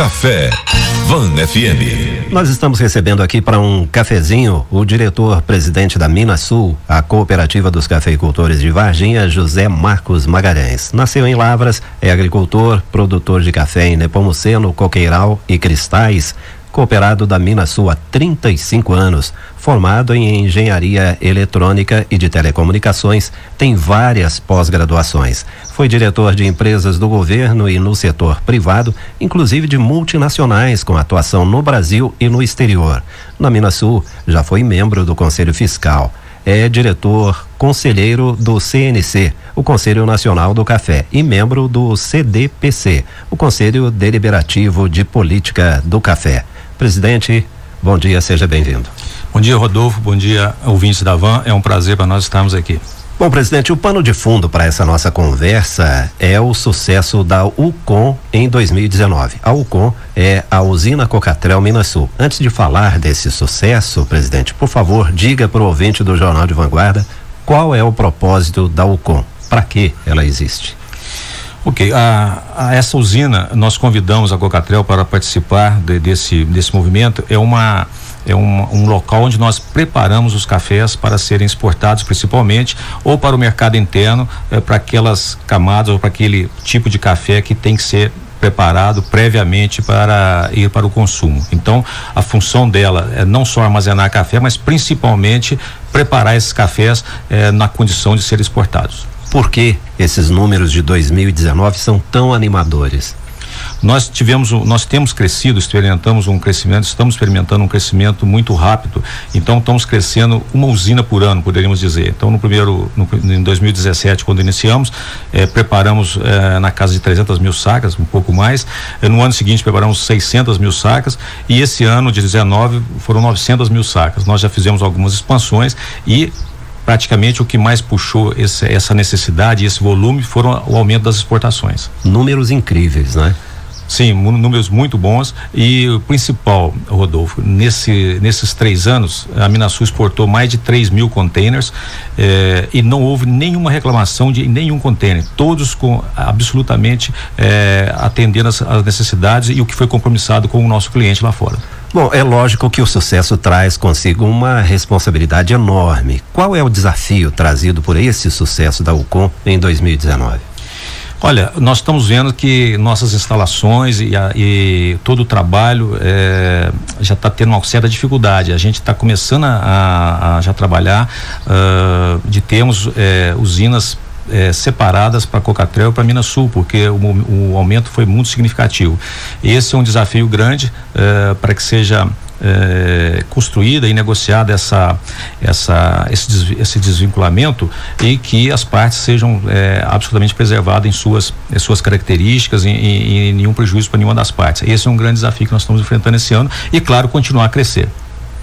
Café. Van FM. Nós estamos recebendo aqui para um cafezinho o diretor-presidente da Minas Sul, a Cooperativa dos Cafeicultores de Varginha, José Marcos Magalhães. Nasceu em Lavras, é agricultor, produtor de café em Nepomuceno, Coqueiral e Cristais cooperado da Minasul há 35 anos, formado em engenharia eletrônica e de telecomunicações, tem várias pós-graduações. Foi diretor de empresas do governo e no setor privado, inclusive de multinacionais com atuação no Brasil e no exterior. Na Minasul, já foi membro do Conselho Fiscal. É diretor conselheiro do CNC, o Conselho Nacional do Café, e membro do CDPC, o Conselho Deliberativo de Política do Café. Presidente, bom dia, seja bem-vindo. Bom dia, Rodolfo. Bom dia, ouvintes da Van. É um prazer para nós estarmos aqui. Bom, presidente, o pano de fundo para essa nossa conversa é o sucesso da UCOM em 2019. A UCOM é a usina Cocatrel Minas Sul. Antes de falar desse sucesso, presidente, por favor, diga para o ouvinte do Jornal de Vanguarda qual é o propósito da UCOM, para que ela existe. Ok, a, a, essa usina nós convidamos a Cocatrel para participar de, desse, desse movimento. É uma é um, um, local onde nós preparamos os cafés para serem exportados principalmente ou para o mercado interno é, para aquelas camadas ou para aquele tipo de café que tem que ser preparado previamente para ir para o consumo. Então, a função dela é não só armazenar café, mas principalmente preparar esses cafés é, na condição de ser exportados por que esses números de 2019 são tão animadores? Nós tivemos, nós temos crescido, experimentamos um crescimento, estamos experimentando um crescimento muito rápido. Então estamos crescendo uma usina por ano, poderíamos dizer. Então no primeiro, no, em 2017, quando iniciamos, eh, preparamos eh, na casa de 300 mil sacas, um pouco mais. Eh, no ano seguinte preparamos 600 mil sacas e esse ano de 19 foram 900 mil sacas. Nós já fizemos algumas expansões e praticamente o que mais puxou esse, essa necessidade esse volume foram o aumento das exportações. Números incríveis, né? Sim, números muito bons e o principal, Rodolfo, nesse, nesses três anos, a Minasul exportou mais de 3 mil containers eh, e não houve nenhuma reclamação de nenhum container, todos com absolutamente eh, atendendo as, as necessidades e o que foi compromissado com o nosso cliente lá fora. Bom, é lógico que o sucesso traz consigo uma responsabilidade enorme. Qual é o desafio trazido por esse sucesso da UCOM em 2019? Olha, nós estamos vendo que nossas instalações e, a, e todo o trabalho é, já está tendo uma certa dificuldade. A gente está começando a, a, já trabalhar uh, de termos é, usinas é, separadas para Cocatrel e para Minas Sul, porque o, o, aumento foi muito significativo. Esse é um desafio grande para que seja é, construída e negociada essa, essa, esse, esse desvinculamento e que as partes sejam é, absolutamente preservadas em suas, em suas características e, e, e nenhum prejuízo para nenhuma das partes. Esse é um grande desafio que nós estamos enfrentando esse ano e, claro, continuar a crescer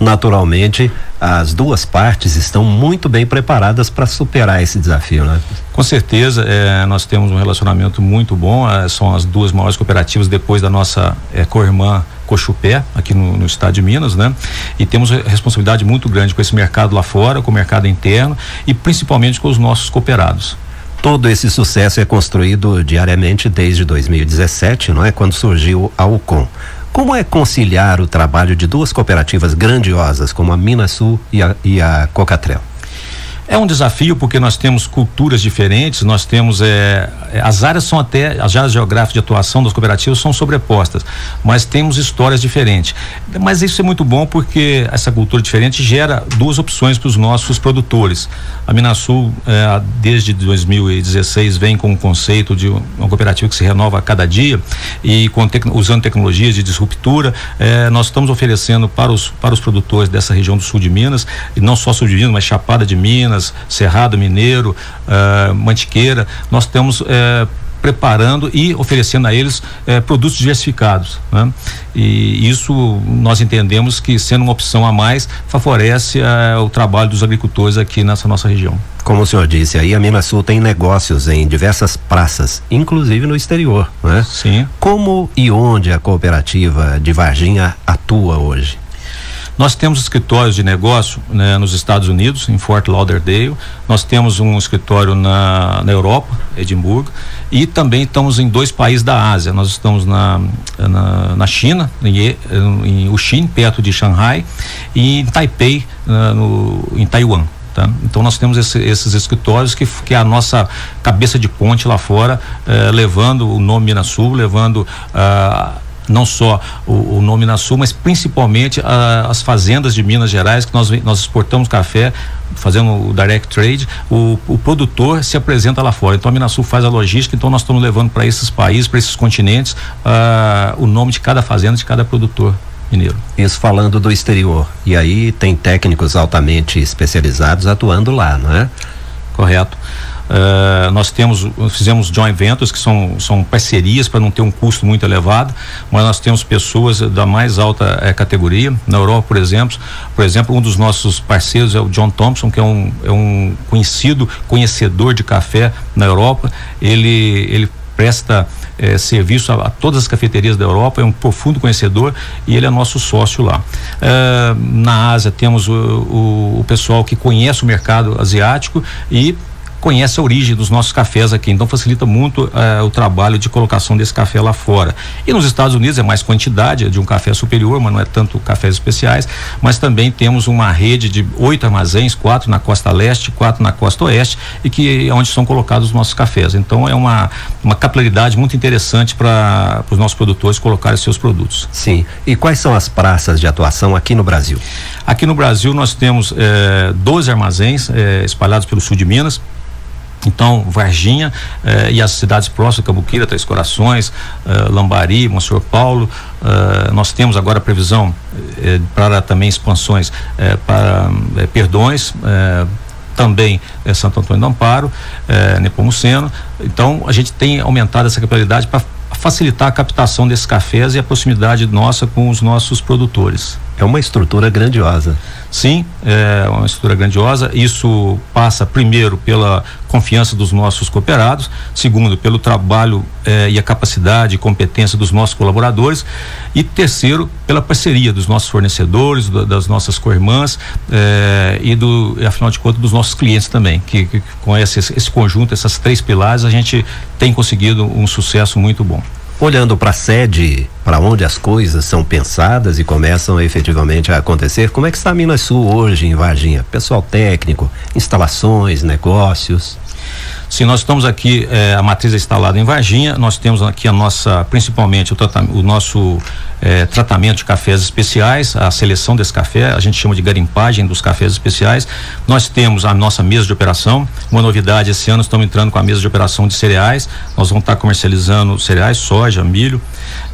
naturalmente as duas partes estão muito bem preparadas para superar esse desafio, né? Com certeza, é, nós temos um relacionamento muito bom. São as duas maiores cooperativas depois da nossa é, co-irmã Cochupé, aqui no, no, estado de Minas, né? E temos responsabilidade muito grande com esse mercado lá fora, com o mercado interno e principalmente com os nossos cooperados. Todo esse sucesso é construído diariamente desde 2017, não é? Quando surgiu a UCOM. Como é conciliar o trabalho de duas cooperativas grandiosas como a Minas Sul e a, e a Cocatrel? É um desafio porque nós temos culturas diferentes, nós temos é, as áreas são até as áreas geográficas de atuação das cooperativas são sobrepostas, mas temos histórias diferentes. Mas isso é muito bom porque essa cultura diferente gera duas opções para os nossos produtores. A Minasul é, desde 2016 vem com o conceito de uma cooperativa que se renova a cada dia e tec usando tecnologias de disruptura, é, nós estamos oferecendo para os para os produtores dessa região do sul de Minas e não só sul de Minas, mas Chapada de Minas Minas, Cerrado Mineiro, uh, Mantiqueira, nós temos uh, preparando e oferecendo a eles eh, produtos diversificados. Né? E isso nós entendemos que, sendo uma opção a mais, favorece eh, o trabalho dos agricultores aqui nessa nossa região. Como o senhor disse, aí a Minas Sul tem negócios em diversas praças, inclusive no exterior. Né? Sim. Como e onde a cooperativa de Varginha atua hoje? Nós temos escritórios de negócio né, nos Estados Unidos, em Fort Lauderdale. Nós temos um escritório na, na Europa, Edimburgo, e também estamos em dois países da Ásia. Nós estamos na, na, na China, em, em Uxin, perto de Shanghai, e em Taipei, no, em Taiwan. Tá? Então nós temos esse, esses escritórios que, que é a nossa cabeça de ponte lá fora, eh, levando o nome Minas Sul, levando ah, não só o, o nome na Sul, mas principalmente ah, as fazendas de Minas Gerais que nós, nós exportamos café fazendo o direct trade, o, o produtor se apresenta lá fora. Então a Minasul faz a logística, então nós estamos levando para esses países, para esses continentes, uh, o nome de cada fazenda, de cada produtor mineiro. Isso falando do exterior. E aí tem técnicos altamente especializados atuando lá, não é? Correto. Uh, nós temos, fizemos joint ventures que são, são parcerias para não ter um custo muito elevado, mas nós temos pessoas da mais alta eh, categoria. Na Europa, por exemplo, por exemplo, um dos nossos parceiros é o John Thompson, que é um, é um conhecido conhecedor de café na Europa. Ele, ele presta eh, serviço a, a, todas as cafeterias da Europa, é um profundo conhecedor e ele é nosso sócio lá. Uh, na Ásia temos o, o, o, pessoal que conhece o mercado asiático e conhece a origem dos nossos cafés aqui, então facilita muito eh, o trabalho de colocação desse café lá fora. E nos Estados Unidos é mais quantidade, é de um café superior, mas não é tanto cafés especiais, mas também temos uma rede de oito armazéns, quatro na costa leste, quatro na costa oeste, e que é onde são colocados os nossos cafés. Então é uma, uma capilaridade muito interessante para os nossos produtores colocarem seus produtos. Sim. E quais são as praças de atuação aqui no Brasil? Aqui no Brasil nós temos eh, 12 armazéns eh, espalhados pelo sul de Minas. Então, Varginha eh, e as cidades próximas, Cambuquira, Três Corações, eh, Lambari, Monsenhor Paulo. Eh, nós temos agora a previsão eh, para também expansões eh, para eh, Perdões, também Santo Antônio do Amparo, Nepomuceno. Então, a gente tem aumentado essa capilaridade para facilitar a captação desses cafés e a proximidade nossa com os nossos produtores. É uma estrutura grandiosa. Sim, é uma estrutura grandiosa. Isso passa primeiro pela confiança dos nossos cooperados, segundo pelo trabalho eh, e a capacidade e competência dos nossos colaboradores e terceiro pela parceria dos nossos fornecedores, do, das nossas co-irmãs eh, e do, afinal de contas, dos nossos clientes também, que, que com esse, esse conjunto, essas três pilares, a gente tem conseguido um sucesso muito bom. Olhando para a sede, para onde as coisas são pensadas e começam efetivamente a acontecer, como é que está a Minas Sul hoje em Varginha? Pessoal técnico, instalações, negócios? Sim, nós estamos aqui, eh, a matriz é instalada em Varginha, nós temos aqui a nossa, principalmente o, o nosso eh, tratamento de cafés especiais, a seleção desse café, a gente chama de garimpagem dos cafés especiais. Nós temos a nossa mesa de operação, uma novidade esse ano estamos entrando com a mesa de operação de cereais, nós vamos estar comercializando cereais, soja, milho,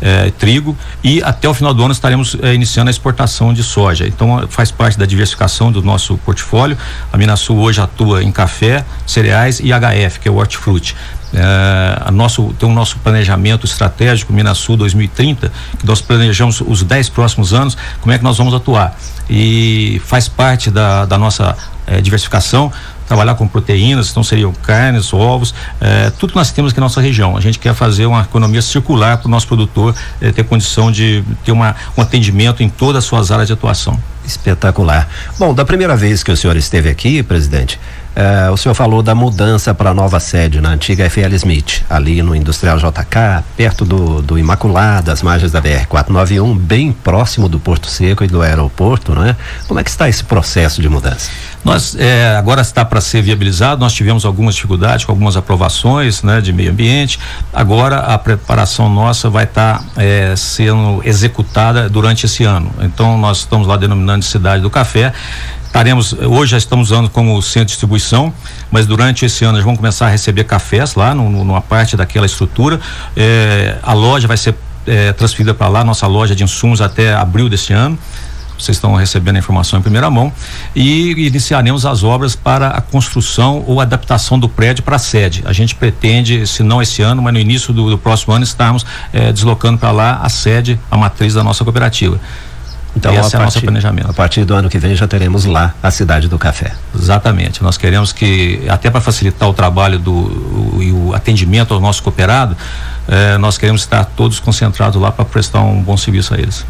eh, trigo e até o final do ano estaremos iniciando a exportação de soja. Então faz parte da diversificação do nosso portfólio. A Minasul hoje atua em café, cereais e Que é o hortifruti. É, nosso, tem o nosso planejamento estratégico Minasul 2030, que nós planejamos os 10 próximos anos, como é que nós vamos atuar. E faz parte da, da nossa é, diversificação trabalhar com proteínas, então seriam carnes, ovos, é, tudo nós temos aqui na nossa região. A gente quer fazer uma economia circular para o nosso produtor é, ter condição de ter uma, um atendimento em todas as suas áreas de atuação. Espetacular. Bom, da primeira vez que o senhor esteve aqui, presidente, eh, o senhor falou da mudança para a nova sede na antiga FL Smith, ali no Industrial JK, perto do, do Imaculado, das margens da BR-491, bem próximo do Porto Seco e do aeroporto, né? Como é que está esse processo de mudança? Nós eh, agora está para ser viabilizado. Nós tivemos algumas dificuldades com algumas aprovações, né, de meio ambiente. Agora a preparação nossa vai estar tá, eh, sendo executada durante esse ano. Então nós estamos lá denominando de cidade do café estaremos, hoje já estamos usando como centro de distribuição, mas durante esse ano já vamos começar a receber cafés lá no, numa parte daquela estrutura. É, a loja vai ser é, transferida para lá, nossa loja de insumos até abril deste ano. Vocês estão recebendo a informação em primeira mão e iniciaremos as obras para a construção ou adaptação do prédio para a sede. A gente pretende, se não esse ano, mas no início do, do próximo ano, estarmos é, deslocando para lá a sede, a matriz da nossa cooperativa. Então, esse é o nosso planejamento. A partir do ano que vem já teremos lá a cidade do café. Exatamente. Nós queremos que, até para facilitar o trabalho do o, e o atendimento ao nosso cooperado, eh, nós queremos estar todos concentrados lá para prestar um bom serviço a eles.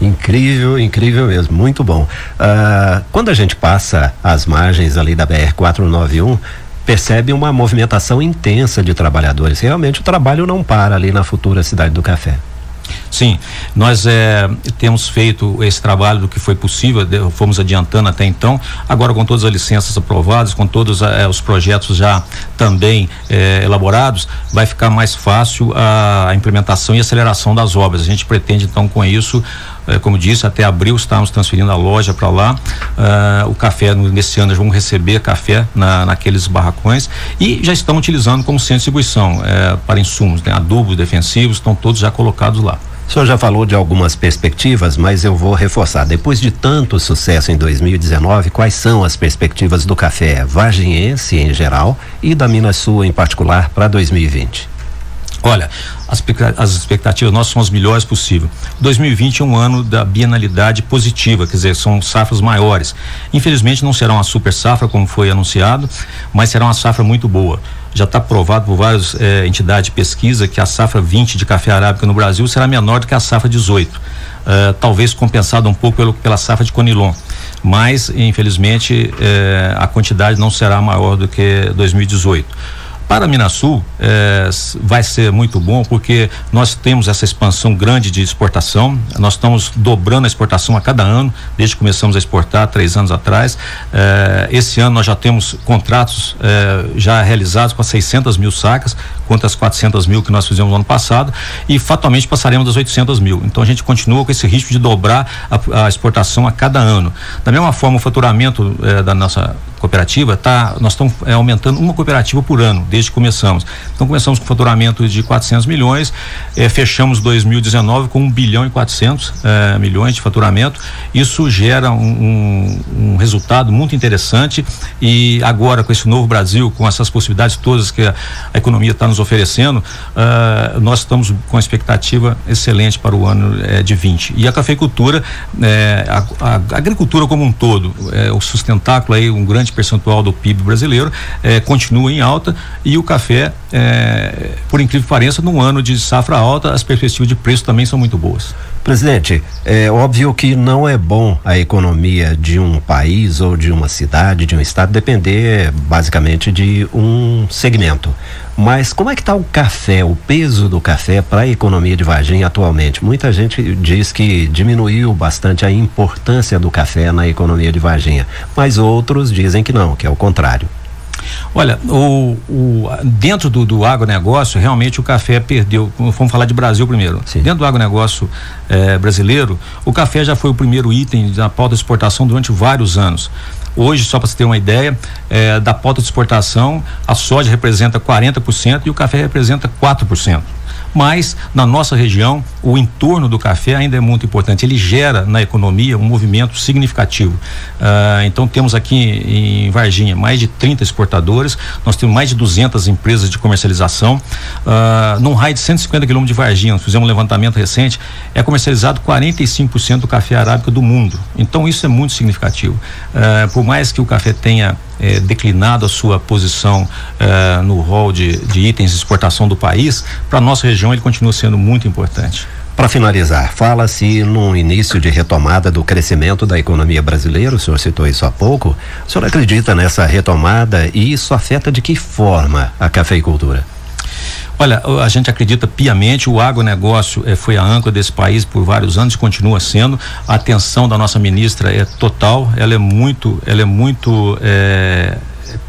Incrível, incrível mesmo, muito bom. Uh, quando a gente passa as margens ali da BR 491, percebe uma movimentação intensa de trabalhadores. Realmente o trabalho não para ali na futura cidade do café. Sim, nós é, temos feito esse trabalho do que foi possível, de, fomos adiantando até então. Agora, com todas as licenças aprovadas, com todos é, os projetos já também é, elaborados, vai ficar mais fácil a, a, implementação e aceleração das obras. A gente pretende, então, com isso, como disse, até abril estamos transferindo a loja para lá. o café, nesse ano, vamos receber café na, naqueles barracões e já estão utilizando como centro de distribuição para insumos, né? adubos defensivos, estão todos já colocados lá. O senhor já falou de algumas perspectivas, mas eu vou reforçar. Depois de tanto sucesso em 2019, quais são as perspectivas do café varginhense em geral e da Minas Sul em particular para 2020? Olha, as, as, expectativas nossas são as melhores possível. 2020 é um ano da bienalidade positiva, quer dizer, são safras maiores. Infelizmente não será uma super safra como foi anunciado, mas será uma safra muito boa já está provado por várias eh, entidades de pesquisa que a safra 20 de café arábica no Brasil será menor do que a safra 18. Uh, eh, talvez compensada um pouco pelo, pela safra de Conilon. Mas, infelizmente, eh, a quantidade não será maior do que 2018. Para Minasul eh, vai ser muito bom porque nós temos essa expansão grande de exportação. Nós estamos dobrando a exportação a cada ano, desde que começamos a exportar três anos atrás. Eh, esse ano nós já temos contratos eh, já realizados com 600 mil sacas, quanto as 400 mil que nós fizemos no ano passado, e fatalmente passaremos das 800 mil. Então a gente continua com esse ritmo de dobrar a, a exportação a cada ano. Da mesma forma, o faturamento da nossa cooperativa, tá, nós estamos é, aumentando uma cooperativa por ano, desde que começamos. Então começamos com faturamento de 400 milhões, é, fechamos 2019 com 1 bilhão e 400 é, milhões de faturamento. Isso gera um, um, um, resultado muito interessante e agora com esse novo Brasil, com essas possibilidades todas que a, a economia está nos oferecendo, uh, nós estamos com expectativa excelente para o ano eh, de 20. E a cafeicultura, eh, a, a, agricultura como um todo, o sustentáculo aí, um grande grande percentual do PIB brasileiro, eh, continua em alta e o café, eh, por incrível que pareça, num ano de safra alta, as perspectivas de preço também são muito boas. Presidente, é óbvio que não é bom a economia de um país ou de uma cidade, de um estado, depender basicamente de um segmento. Mas como é que está o café, o peso do café para a economia de Varginha atualmente? Muita gente diz que diminuiu bastante a importância do café na economia de Varginha, mas outros dizem que não, que é o contrário. Olha, o, o, dentro do, do agronegócio, realmente o café perdeu. Vamos falar de Brasil primeiro. Sim. Dentro do agronegócio eh, brasileiro, o café já foi o primeiro item da pauta de exportação durante vários anos. Hoje, só para você ter uma ideia, eh, da pauta de exportação, a soja representa 40% e o café representa 4% mas na nossa região o entorno do café ainda é muito importante. Ele gera na economia um movimento significativo. Ah, então temos aqui em Varginha mais de 30 exportadores, nós temos mais de 200 empresas de comercialização. Ah, num raio de 150 quilômetros de Varginha, nós fizemos um levantamento recente, é comercializado 45% do café arábica do mundo. Então isso é muito significativo. Ah, por mais que o café tenha eh, declinado a sua posição eh, no rol de, de itens de exportação do país, para nossa região ele continua sendo muito importante. Para finalizar, fala-se no início de retomada do crescimento da economia brasileira, o senhor citou isso há pouco. O senhor acredita nessa retomada e isso afeta de que forma a cafeicultura? Olha, a gente acredita piamente, o agronegócio eh, foi a âncora desse país por vários anos e continua sendo. A atenção da nossa ministra é total, ela é muito, ela é muito eh,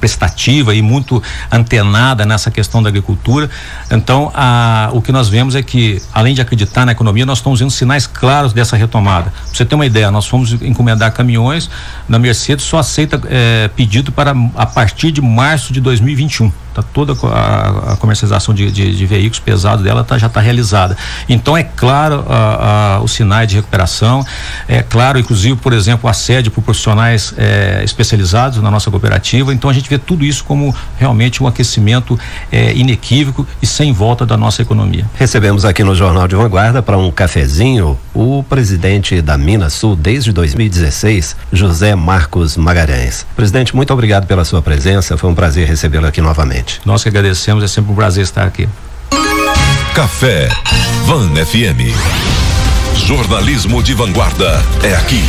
prestativa e muito antenada nessa questão da agricultura. Então, a, o que nós vemos é que, além de acreditar na economia, nós estamos vendo sinais claros dessa retomada. Para você ter uma ideia, nós fomos encomendar caminhões na Mercedes, só aceita eh, pedido para a partir de março de 2021 tá toda a, a comercialização de, de, de, veículos pesados dela tá, já está realizada. Então é claro a, a, os sinais de recuperação, é claro, inclusive, por exemplo, a sede por profissionais é, especializados na nossa cooperativa. Então a gente vê tudo isso como realmente um aquecimento é, inequívoco e sem volta da nossa economia. Recebemos aqui no Jornal de Vanguarda para um cafezinho o presidente da Minas Sul desde 2016, José Marcos Magalhães. Presidente, muito obrigado pela sua presença. Foi um prazer recebê-lo aqui novamente. Nós que agradecemos, é sempre um prazer estar aqui. Café Van FM. Jornalismo de vanguarda é aqui.